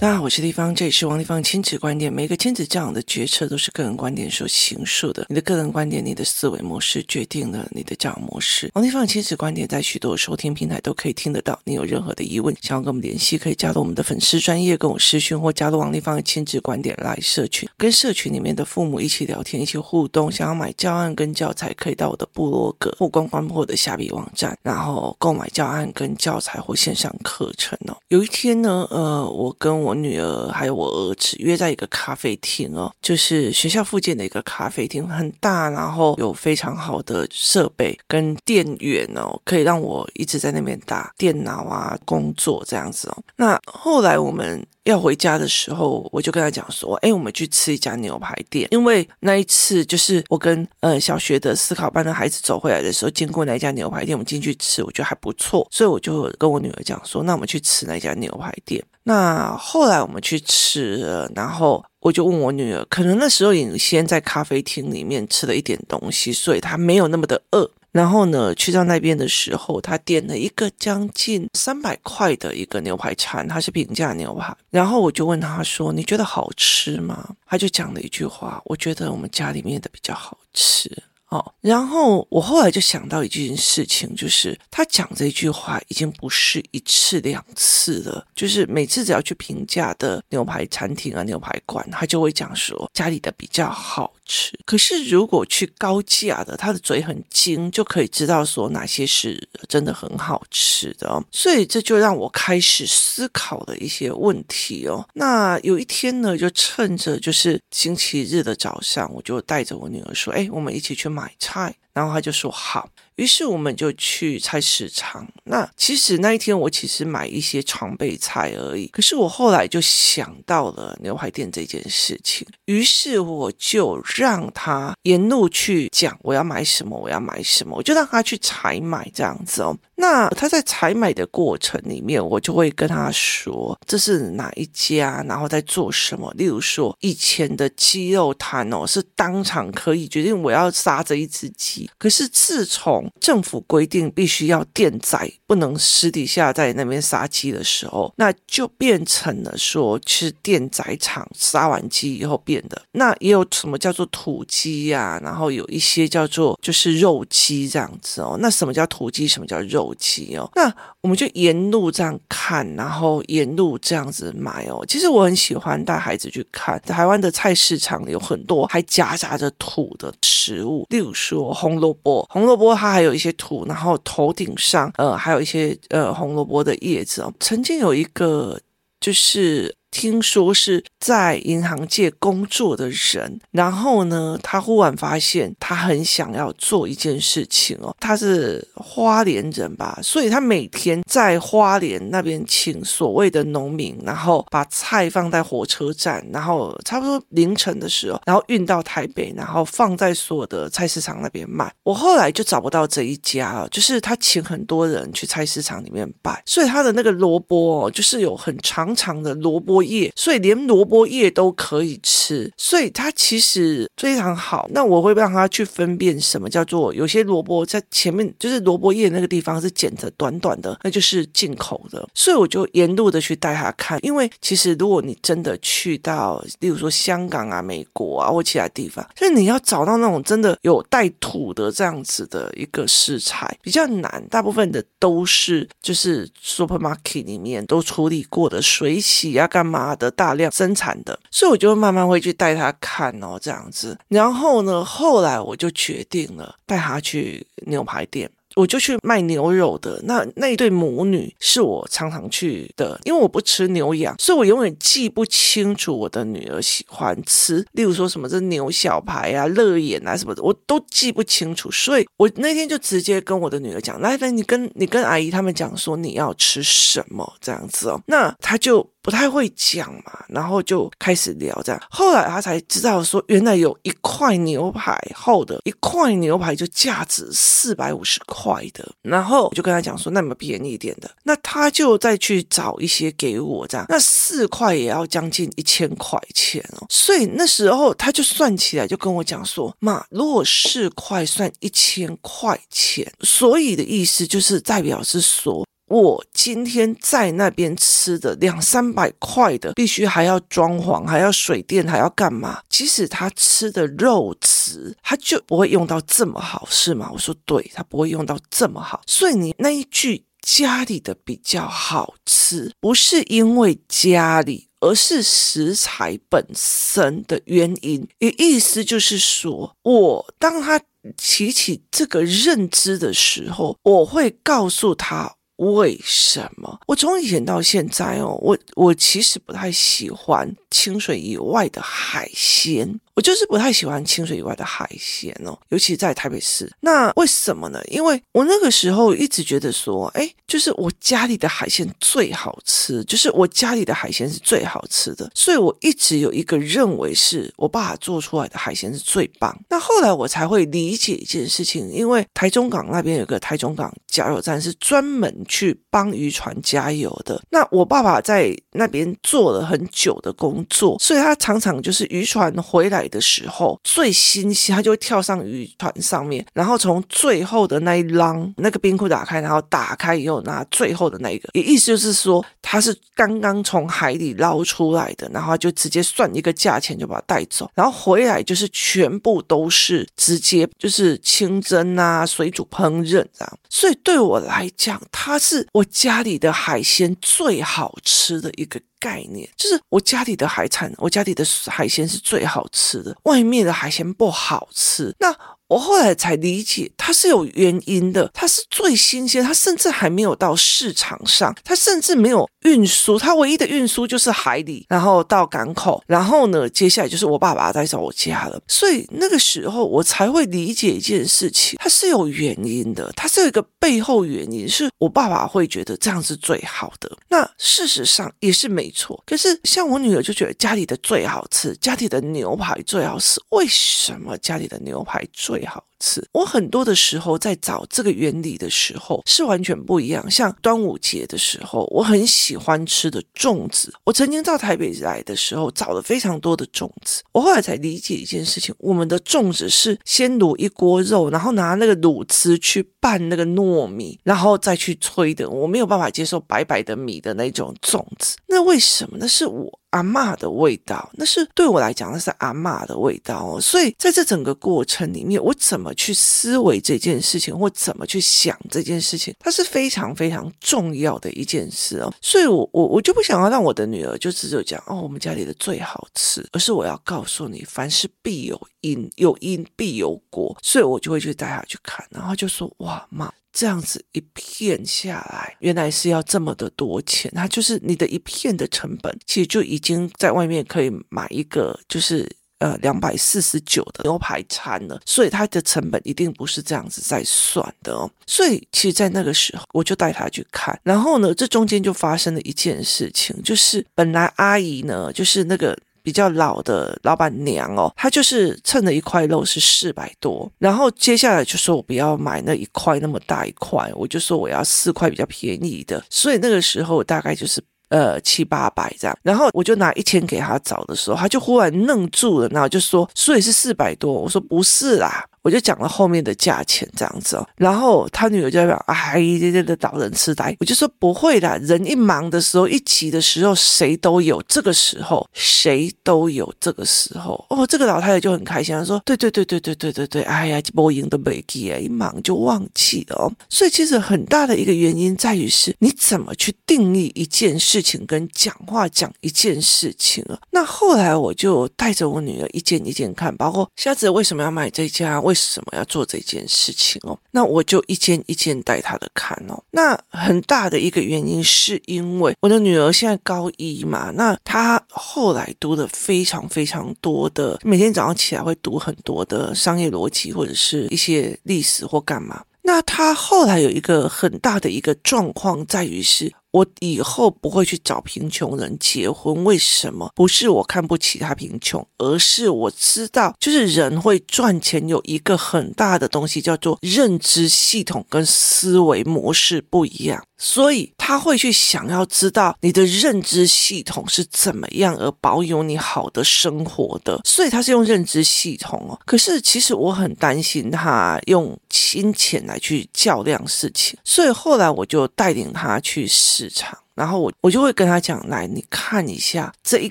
大家好，我是丽芳，这里是王丽芳亲子观点。每个亲子教养的决策都是个人观点所形塑的。你的个人观点、你的思维模式，决定了你的教养模式。王丽芳亲子观点在许多收听平台都可以听得到。你有任何的疑问，想要跟我们联系，可以加入我们的粉丝专业，跟我私讯，或加入王丽芳的亲子观点来社群，跟社群里面的父母一起聊天，一起互动。想要买教案跟教材，可以到我的部落格或官方或的虾皮网站，然后购买教案跟教材或线上课程哦。有一天呢，呃，我跟我。我女儿还有我儿子约在一个咖啡厅哦，就是学校附近的一个咖啡厅，很大，然后有非常好的设备跟电源哦，可以让我一直在那边打电脑啊工作这样子哦。那后来我们要回家的时候，我就跟他讲说：“哎，我们去吃一家牛排店，因为那一次就是我跟呃小学的思考班的孩子走回来的时候，经过那一家牛排店，我们进去吃，我觉得还不错，所以我就跟我女儿讲说：那我们去吃那家牛排店。”那后来我们去吃了，然后我就问我女儿，可能那时候你先在咖啡厅里面吃了一点东西，所以她没有那么的饿。然后呢，去到那边的时候，他点了一个将近三百块的一个牛排餐，他是平价牛排。然后我就问他说：“你觉得好吃吗？”他就讲了一句话：“我觉得我们家里面的比较好吃。”哦，然后我后来就想到一件事情，就是他讲这句话已经不是一次两次了，就是每次只要去平价的牛排餐厅啊、牛排馆，他就会讲说家里的比较好吃。可是如果去高价的，他的嘴很精，就可以知道说哪些是真的很好吃的。所以这就让我开始思考了一些问题哦。那有一天呢，就趁着就是星期日的早上，我就带着我女儿说：“哎，我们一起去买。”买菜，然后他就说好，于是我们就去菜市场。那其实那一天我其实买一些常备菜而已，可是我后来就想到了牛排店这件事情，于是我就让他沿路去讲我要买什么，我要买什么，我就让他去采买这样子哦。那他在采买的过程里面，我就会跟他说这是哪一家，然后在做什么。例如说，以前的鸡肉摊哦，是当场可以决定我要杀这一只鸡。可是自从政府规定必须要电宰，不能私底下在那边杀鸡的时候，那就变成了说，其实电宰场杀完鸡以后变的。那也有什么叫做土鸡呀？然后有一些叫做就是肉鸡这样子哦。那什么叫土鸡？什么叫肉鸡？哦，那我们就沿路这样看，然后沿路这样子买哦。其实我很喜欢带孩子去看台湾的菜市场，有很多还夹杂着土的食物，例如说红萝卜，红萝卜它还还有一些土，然后头顶上呃还有一些呃红萝卜的叶子哦。曾经有一个就是。听说是在银行界工作的人，然后呢，他忽然发现他很想要做一件事情哦。他是花莲人吧，所以他每天在花莲那边请所谓的农民，然后把菜放在火车站，然后差不多凌晨的时候，然后运到台北，然后放在所有的菜市场那边卖。我后来就找不到这一家了，就是他请很多人去菜市场里面摆，所以他的那个萝卜哦，就是有很长长的萝卜。叶，所以连萝卜叶都可以吃，所以它其实非常好。那我会让他去分辨什么叫做有些萝卜在前面，就是萝卜叶那个地方是剪的短短的，那就是进口的。所以我就沿路的去带他看，因为其实如果你真的去到，例如说香港啊、美国啊或其他地方，就是你要找到那种真的有带土的这样子的一个食材比较难，大部分的都是就是 supermarket 里面都处理过的水洗啊干嘛妈的大量生产的，所以我就慢慢会去带他看哦，这样子。然后呢，后来我就决定了带他去牛排店。我就去卖牛肉的，那那一对母女是我常常去的，因为我不吃牛羊，所以我永远记不清楚我的女儿喜欢吃，例如说什么这牛小排啊、肋眼啊什么的，我都记不清楚，所以我那天就直接跟我的女儿讲，来来，你跟你跟阿姨他们讲说你要吃什么这样子哦，那她就。不太会讲嘛，然后就开始聊这样。后来他才知道说，原来有一块牛排厚的，一块牛排就价值四百五十块的。然后我就跟他讲说，那么便宜一点的，那他就再去找一些给我这样。那四块也要将近一千块钱哦。所以那时候他就算起来，就跟我讲说，妈，如果四块算一千块钱，所以的意思就是代表是说。我今天在那边吃的两三百块的，必须还要装潢，还要水电，还要干嘛？即使他吃的肉质，他就不会用到这么好，是吗？我说对，他不会用到这么好。所以你那一句家里的比较好吃，不是因为家里。而是食材本身的原因，也意思就是说，我当他提起这个认知的时候，我会告诉他为什么。我从以前到现在哦，我我其实不太喜欢清水以外的海鲜。我就是不太喜欢清水以外的海鲜哦，尤其在台北市。那为什么呢？因为我那个时候一直觉得说，哎，就是我家里的海鲜最好吃，就是我家里的海鲜是最好吃的，所以我一直有一个认为是我爸爸做出来的海鲜是最棒。那后来我才会理解一件事情，因为台中港那边有个台中港加油站是专门去帮渔船加油的。那我爸爸在那边做了很久的工作，所以他常常就是渔船回来的时候最新鲜，他就会跳上渔船上面，然后从最后的那一浪那个冰库打开，然后打开以后拿最后的那一个，也意思就是说他是刚刚从海里捞出来的，然后就直接算一个价钱就把它带走，然后回来就是全部都是直接就是清蒸啊、水煮烹饪这样。所以对我来讲，它是我家里的海鲜最好吃的一个。概念就是我家里的海产，我家里的海鲜是最好吃的，外面的海鲜不好吃。那。我后来才理解，它是有原因的，它是最新鲜，它甚至还没有到市场上，它甚至没有运输，它唯一的运输就是海里，然后到港口，然后呢，接下来就是我爸爸带走我家了。所以那个时候我才会理解一件事情，它是有原因的，它是有一个背后原因，是我爸爸会觉得这样是最好的。那事实上也是没错，可是像我女儿就觉得家里的最好吃，家里的牛排最好吃，为什么家里的牛排最？以好。吃。我很多的时候在找这个原理的时候是完全不一样。像端午节的时候，我很喜欢吃的粽子。我曾经到台北来的时候找了非常多的粽子。我后来才理解一件事情：我们的粽子是先卤一锅肉，然后拿那个卤汁去拌那个糯米，然后再去炊的。我没有办法接受白白的米的那种粽子。那为什么？那是我。阿嬷的味道，那是对我来讲，那是阿嬷的味道哦。所以在这整个过程里面，我怎么去思维这件事情，或怎么去想这件事情，它是非常非常重要的一件事哦。所以我我我就不想要让我的女儿就只有讲哦，我们家里的最好吃，而是我要告诉你，凡事必有因，有因必有果。所以我就会去带她去看，然后就说哇妈。这样子一片下来，原来是要这么的多钱。它就是你的一片的成本，其实就已经在外面可以买一个，就是呃两百四十九的牛排餐了。所以它的成本一定不是这样子在算的哦。所以其实，在那个时候，我就带他去看。然后呢，这中间就发生了一件事情，就是本来阿姨呢，就是那个。比较老的老板娘哦，她就是称了一块肉是四百多，然后接下来就说我不要买那一块那么大一块，我就说我要四块比较便宜的，所以那个时候大概就是呃七八百这样，然后我就拿一千给他找的时候，他就忽然愣住了，然后就说所以是四百多，我说不是啦。我就讲了后面的价钱这样子哦，然后他女儿就在讲，哎，这这的老人痴呆。我就说不会的，人一忙的时候，一急的时候，谁都有这个时候，谁都有这个时候。哦，这个老太太就很开心，她说，对对对对对对对对，哎呀，播音都没记，一忙就忘记了哦。所以其实很大的一个原因在于是你怎么去定义一件事情，跟讲话讲一件事情啊。那后来我就带着我女儿一件一件看，包括虾子为什么要买这家。为什么要做这件事情哦？那我就一件一件带他的看哦。那很大的一个原因是因为我的女儿现在高一嘛，那她后来读的非常非常多的，每天早上起来会读很多的商业逻辑或者是一些历史或干嘛。那她后来有一个很大的一个状况在于是。我以后不会去找贫穷人结婚，为什么？不是我看不起他贫穷，而是我知道，就是人会赚钱有一个很大的东西叫做认知系统跟思维模式不一样。所以他会去想要知道你的认知系统是怎么样而保有你好的生活的，所以他是用认知系统哦。可是其实我很担心他用金钱来去较量事情，所以后来我就带领他去市场，然后我我就会跟他讲，来你看一下这一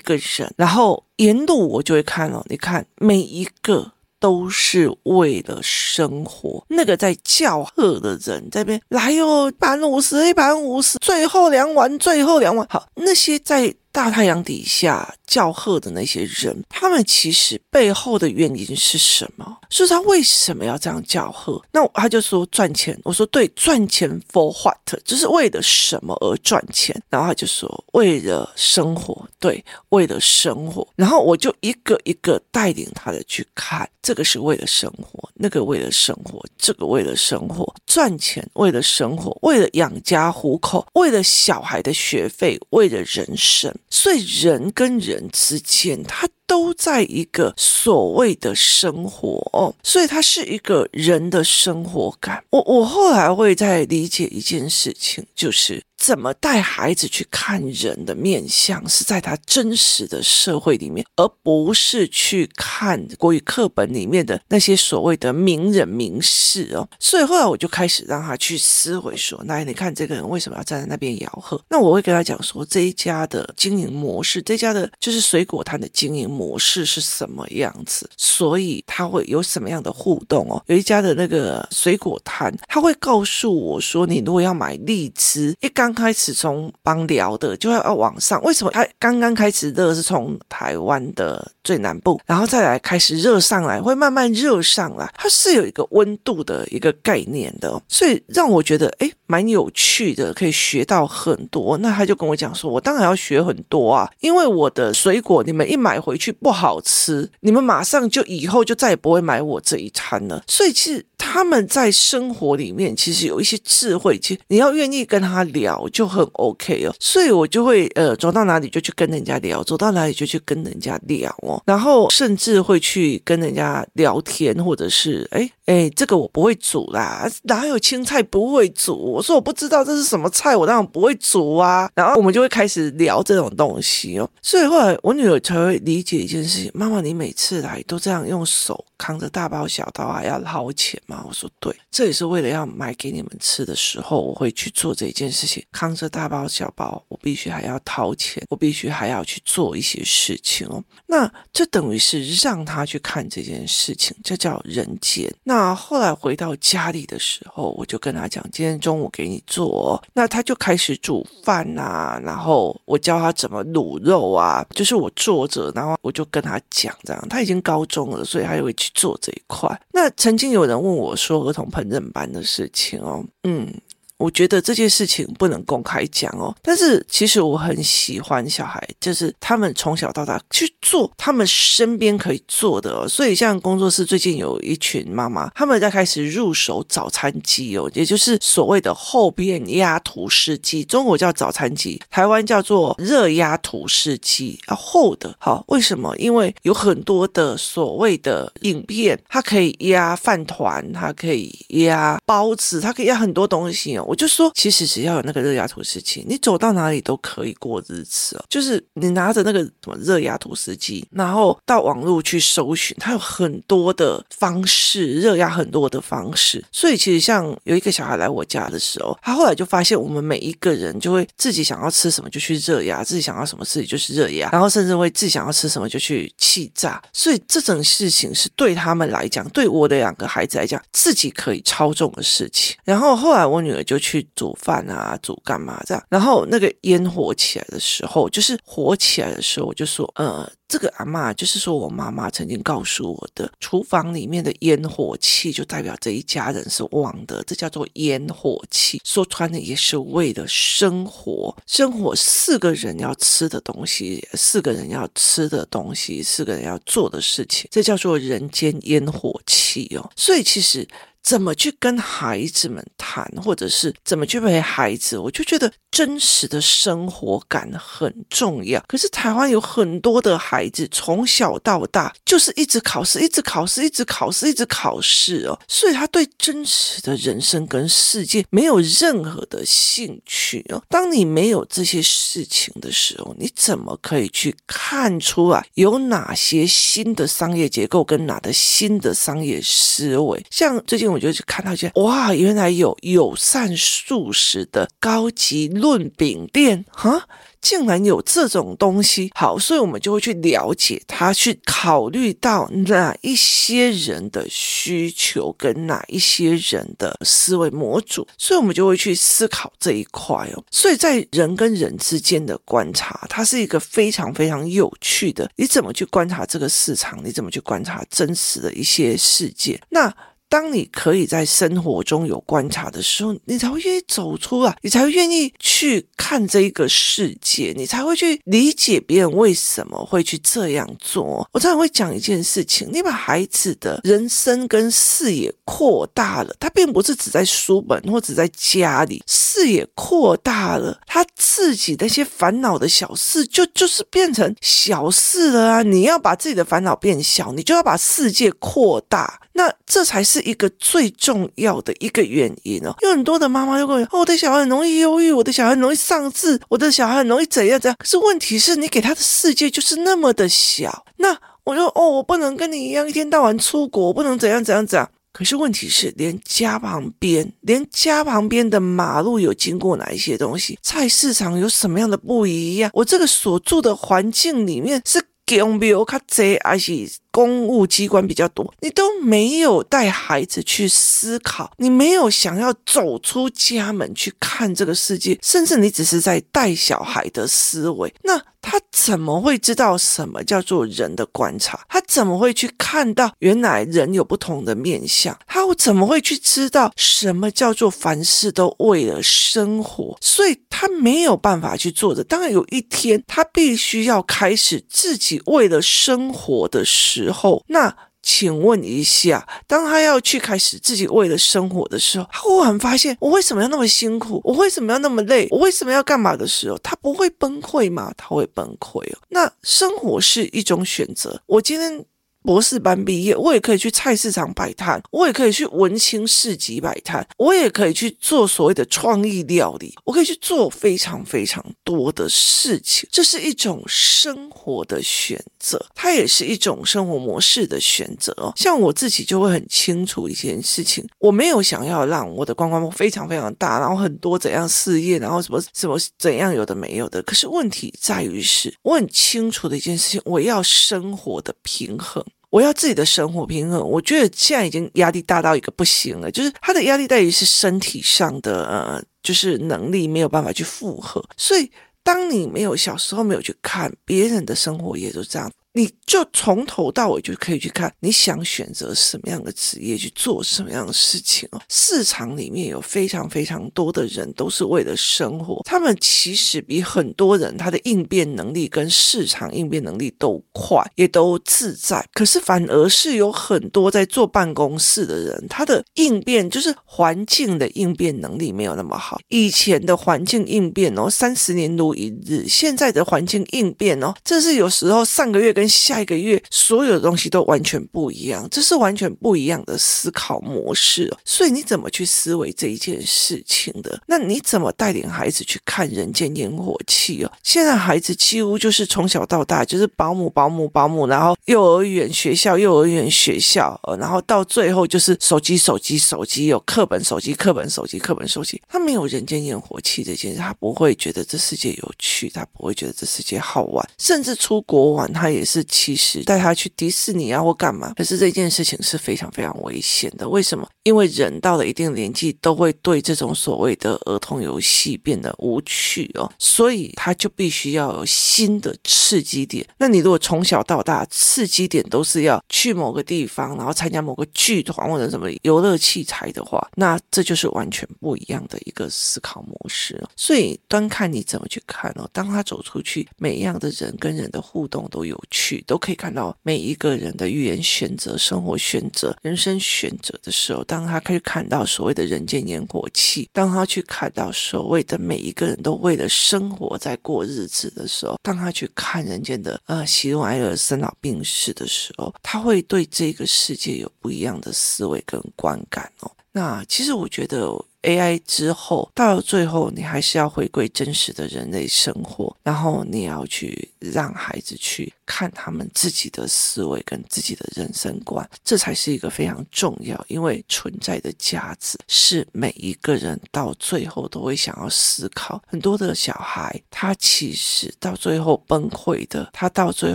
个人，然后沿路我就会看哦，你看每一个。都是为了生活。那个在叫喝的人这边来哟，一盘五十，一盘五十，最后两碗，最后两碗。好，那些在大太阳底下。叫喝的那些人，他们其实背后的原因是什么？所以他为什么要这样叫喝？那他就说赚钱。我说对，赚钱 for what？就是为了什么而赚钱？然后他就说为了生活，对，为了生活。然后我就一个一个带领他的去看，这个是为了生活，那个为了生活，这个为了生活，赚钱为了生活，为了养家糊口，为了小孩的学费，为了人生。所以人跟人。之间，他都在一个所谓的生活哦，所以它是一个人的生活感。我我后来会再理解一件事情，就是。怎么带孩子去看人的面相，是在他真实的社会里面，而不是去看国语课本里面的那些所谓的名人名事哦。所以后来我就开始让他去思维说：“来，你看这个人为什么要站在那边吆喝？”那我会跟他讲说：“这一家的经营模式，这家的就是水果摊的经营模式是什么样子？所以他会有什么样的互动哦？有一家的那个水果摊，他会告诉我说：你如果要买荔枝，一刚。开始从邦聊的就要要往上，为什么他刚刚开始热是从台湾的最南部，然后再来开始热上来，会慢慢热上来，它是有一个温度的一个概念的，所以让我觉得诶蛮有趣的，可以学到很多。那他就跟我讲说，我当然要学很多啊，因为我的水果你们一买回去不好吃，你们马上就以后就再也不会买我这一餐了。所以其实他们在生活里面其实有一些智慧，其实你要愿意跟他聊。就很 OK 哦，所以我就会呃走到哪里就去跟人家聊，走到哪里就去跟人家聊哦，然后甚至会去跟人家聊天，或者是哎哎这个我不会煮啦，哪有青菜不会煮？我说我不知道这是什么菜，我当然不会煮啊。然后我们就会开始聊这种东西哦，所以后来我女儿才会理解一件事情：妈妈，你每次来都这样用手扛着大包小包还要掏钱吗？我说对，这也是为了要买给你们吃的时候，我会去做这件事情。扛着大包小包，我必须还要掏钱，我必须还要去做一些事情哦。那这等于是让他去看这件事情，这叫人间。那后来回到家里的时候，我就跟他讲，今天中午给你做。那他就开始煮饭啊，然后我教他怎么卤肉啊，就是我坐着，然后我就跟他讲这样。他已经高中了，所以他就会去做这一块。那曾经有人问我我说儿童烹饪班的事情哦，嗯。我觉得这件事情不能公开讲哦，但是其实我很喜欢小孩，就是他们从小到大去做他们身边可以做的哦。所以像工作室最近有一群妈妈，他们在开始入手早餐机哦，也就是所谓的厚片压吐司机，中国叫早餐机，台湾叫做热压吐司机，要厚的。好，为什么？因为有很多的所谓的影片，它可以压饭团，它可以压包子，它可以压很多东西哦。我就说，其实只要有那个热压吐司机，你走到哪里都可以过日子哦。就是你拿着那个什么热压吐司机，然后到网络去搜寻，它有很多的方式，热压很多的方式。所以其实像有一个小孩来我家的时候，他后来就发现，我们每一个人就会自己想要吃什么就去热压，自己想要什么自己就是热压，然后甚至会自己想要吃什么就去气炸。所以这种事情是对他们来讲，对我的两个孩子来讲，自己可以操纵的事情。然后后来我女儿就。去煮饭啊，煮干嘛这样？然后那个烟火起来的时候，就是火起来的时候，我就说，呃。这个阿嬷就是说我妈妈曾经告诉我的，厨房里面的烟火气就代表这一家人是旺的，这叫做烟火气。说穿了也是为了生活，生活四个人要吃的东西，四个人要吃的东西，四个人要做的事情，这叫做人间烟火气哦。所以其实怎么去跟孩子们谈，或者是怎么去陪孩子，我就觉得真实的生活感很重要。可是台湾有很多的孩子从小到大就是一直考试，一直考试，一直考试，一直考试哦，所以他对真实的人生跟世界没有任何的兴趣哦。当你没有这些事情的时候，你怎么可以去看出来有哪些新的商业结构跟哪的新的商业思维？像最近我就去看到一些，哇，原来有友善素食的高级润饼店，哈。竟然有这种东西，好，所以我们就会去了解它，去考虑到哪一些人的需求跟哪一些人的思维模组，所以我们就会去思考这一块哦。所以在人跟人之间的观察，它是一个非常非常有趣的。你怎么去观察这个市场？你怎么去观察真实的一些世界？那。当你可以在生活中有观察的时候，你才会愿意走出来，你才会愿意去看这个世界，你才会去理解别人为什么会去这样做。我常常会讲一件事情：你把孩子的人生跟视野扩大了，他并不是只在书本或只在家里，视野扩大了，他自己那些烦恼的小事就就是变成小事了啊！你要把自己的烦恼变小，你就要把世界扩大。那这才是一个最重要的一个原因哦。有很多的妈妈就会：“哦，我的小孩很容易忧郁，我的小孩很容易丧志，我的小孩很容易怎样怎样。”可是问题是你给他的世界就是那么的小。那我说：“哦，我不能跟你一样一天到晚出国，不能怎样怎样怎样。”可是问题是，连家旁边，连家旁边的马路有经过哪一些东西？菜市场有什么样的不一样？我这个所住的环境里面是公庙卡贼还是？公务机关比较多，你都没有带孩子去思考，你没有想要走出家门去看这个世界，甚至你只是在带小孩的思维，那他怎么会知道什么叫做人的观察？他怎么会去看到原来人有不同的面相？他怎么会去知道什么叫做凡事都为了生活？所以他没有办法去做的。当然有一天，他必须要开始自己为了生活的事。时候，那请问一下，当他要去开始自己为了生活的时候，他忽然发现，我为什么要那么辛苦？我为什么要那么累？我为什么要干嘛的时候，他不会崩溃吗？他会崩溃哦。那生活是一种选择。我今天。博士班毕业，我也可以去菜市场摆摊，我也可以去文青市集摆摊，我也可以去做所谓的创意料理，我可以去做非常非常多的事情。这是一种生活的选择，它也是一种生活模式的选择哦。像我自己就会很清楚一件事情，我没有想要让我的观光非常非常大，然后很多怎样事业，然后什么什么怎样有的没有的。可是问题在于是，我很清楚的一件事情，我要生活的平衡。我要自己的生活平衡，我觉得现在已经压力大到一个不行了，就是他的压力在于是身体上的，呃，就是能力没有办法去负荷，所以当你没有小时候没有去看别人的生活，也就这样。你就从头到尾就可以去看，你想选择什么样的职业去做什么样的事情哦。市场里面有非常非常多的人都是为了生活，他们其实比很多人他的应变能力跟市场应变能力都快，也都自在。可是反而是有很多在坐办公室的人，他的应变就是环境的应变能力没有那么好。以前的环境应变哦，三十年如一日，现在的环境应变哦，这是有时候上个月跟跟下一个月所有的东西都完全不一样，这是完全不一样的思考模式。所以你怎么去思维这一件事情的？那你怎么带领孩子去看人间烟火气哦？现在孩子几乎就是从小到大就是保姆、保姆、保姆，然后幼儿园、学校、幼儿园、学校，然后到最后就是手机、手机、手机，有课本、手机、课本、手机、课本、手机。他没有人间烟火气这件事，他不会觉得这世界有趣，他不会觉得这世界好玩，甚至出国玩，他也是。其实带他去迪士尼啊或干嘛，可是这件事情是非常非常危险的。为什么？因为人到了一定年纪，都会对这种所谓的儿童游戏变得无趣哦，所以他就必须要有新的刺激点。那你如果从小到大刺激点都是要去某个地方，然后参加某个剧团或者什么游乐器材的话，那这就是完全不一样的一个思考模式。所以端看你怎么去看哦。当他走出去，每一样的人跟人的互动都有趣。趣，都可以看到每一个人的语言选择、生活选择、人生选择的时候，当他可以看到所谓的人间烟火气，当他去看到所谓的每一个人都为了生活在过日子的时候，当他去看人间的呃喜怒哀乐、生老病死的时候，他会对这个世界有不一样的思维跟观感哦。那其实我觉得。AI 之后，到了最后，你还是要回归真实的人类生活，然后你要去让孩子去看他们自己的思维跟自己的人生观，这才是一个非常重要，因为存在的价值是每一个人到最后都会想要思考。很多的小孩，他其实到最后崩溃的，他到最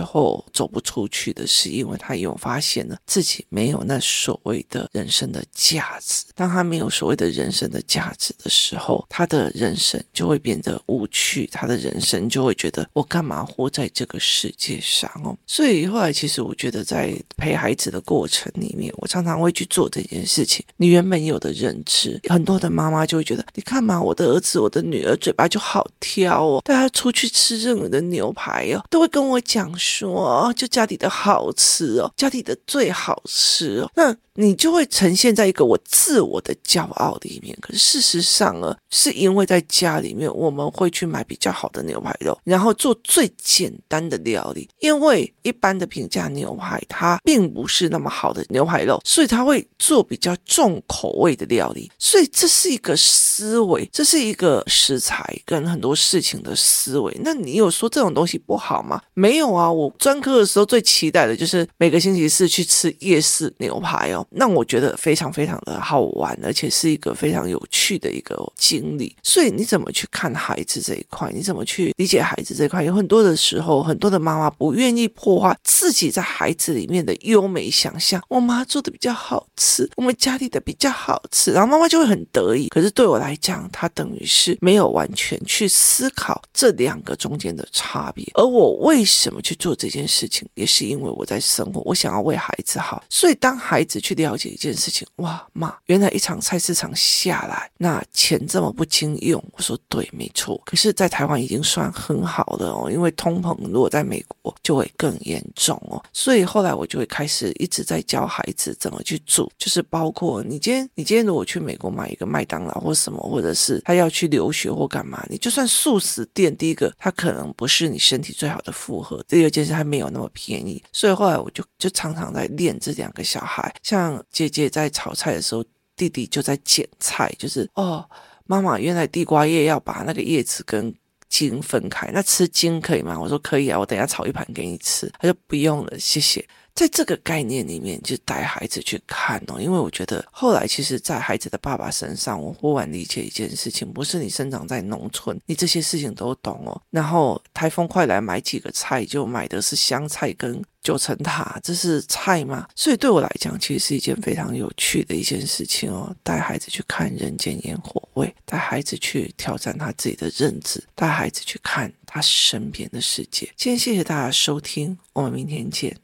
后走不出去的是因为他有发现了自己没有那所谓的人生的价值。当他没有所谓的人生的的价值的时候，他的人生就会变得无趣，他的人生就会觉得我干嘛活在这个世界上哦？所以后来其实我觉得在陪孩子的过程里面，我常常会去做这件事情。你原本有的认知，很多的妈妈就会觉得，你看嘛，我的儿子、我的女儿嘴巴就好挑哦，带他出去吃任何的牛排哦，都会跟我讲说，就家里的好吃哦，家里的最好吃哦。那你就会呈现在一个我自我的骄傲里面。可是事实上呢，是因为在家里面我们会去买比较好的牛排肉，然后做最简单的料理。因为一般的平价牛排它并不是那么好的牛排肉，所以他会做比较重口味的料理。所以这是一个思维，这是一个食材跟很多事情的思维。那你有说这种东西不好吗？没有啊，我专科的时候最期待的就是每个星期四去吃夜市牛排哦。让我觉得非常非常的好玩，而且是一个非常有趣的一个经历。所以你怎么去看孩子这一块？你怎么去理解孩子这一块？有很多的时候，很多的妈妈不愿意破坏自己在孩子里面的优美想象。我妈做的比较好吃，我们家里的比较好吃，然后妈妈就会很得意。可是对我来讲，她等于是没有完全去思考这两个中间的差别。而我为什么去做这件事情，也是因为我在生活，我想要为孩子好。所以当孩子去了解一件事情，哇妈，原来一场菜市场下来，那钱这么不经用。我说对，没错。可是，在台湾已经算很好了哦，因为通膨如果在美国就会更严重哦。所以后来我就会开始一直在教孩子怎么去做，就是包括你今天，你今天如果去美国买一个麦当劳或什么，或者是他要去留学或干嘛，你就算素食店，第一个他可能不是你身体最好的负荷，第二件事还没有那么便宜。所以后来我就就常常在练这两个小孩，像姐姐在炒菜的时候，弟弟就在剪菜，就是哦，妈妈，原来地瓜叶要把那个叶子跟茎分开，那吃茎可以吗？我说可以啊，我等下炒一盘给你吃。他说不用了，谢谢。在这个概念里面，就带孩子去看哦，因为我觉得后来其实，在孩子的爸爸身上，我忽然理解一件事情，不是你生长在农村，你这些事情都懂哦。然后台风快来，买几个菜就买的是香菜跟九层塔，这是菜吗？所以对我来讲，其实是一件非常有趣的一件事情哦。带孩子去看人间烟火味，带孩子去挑战他自己的认知，带孩子去看他身边的世界。今天谢谢大家收听，我们明天见。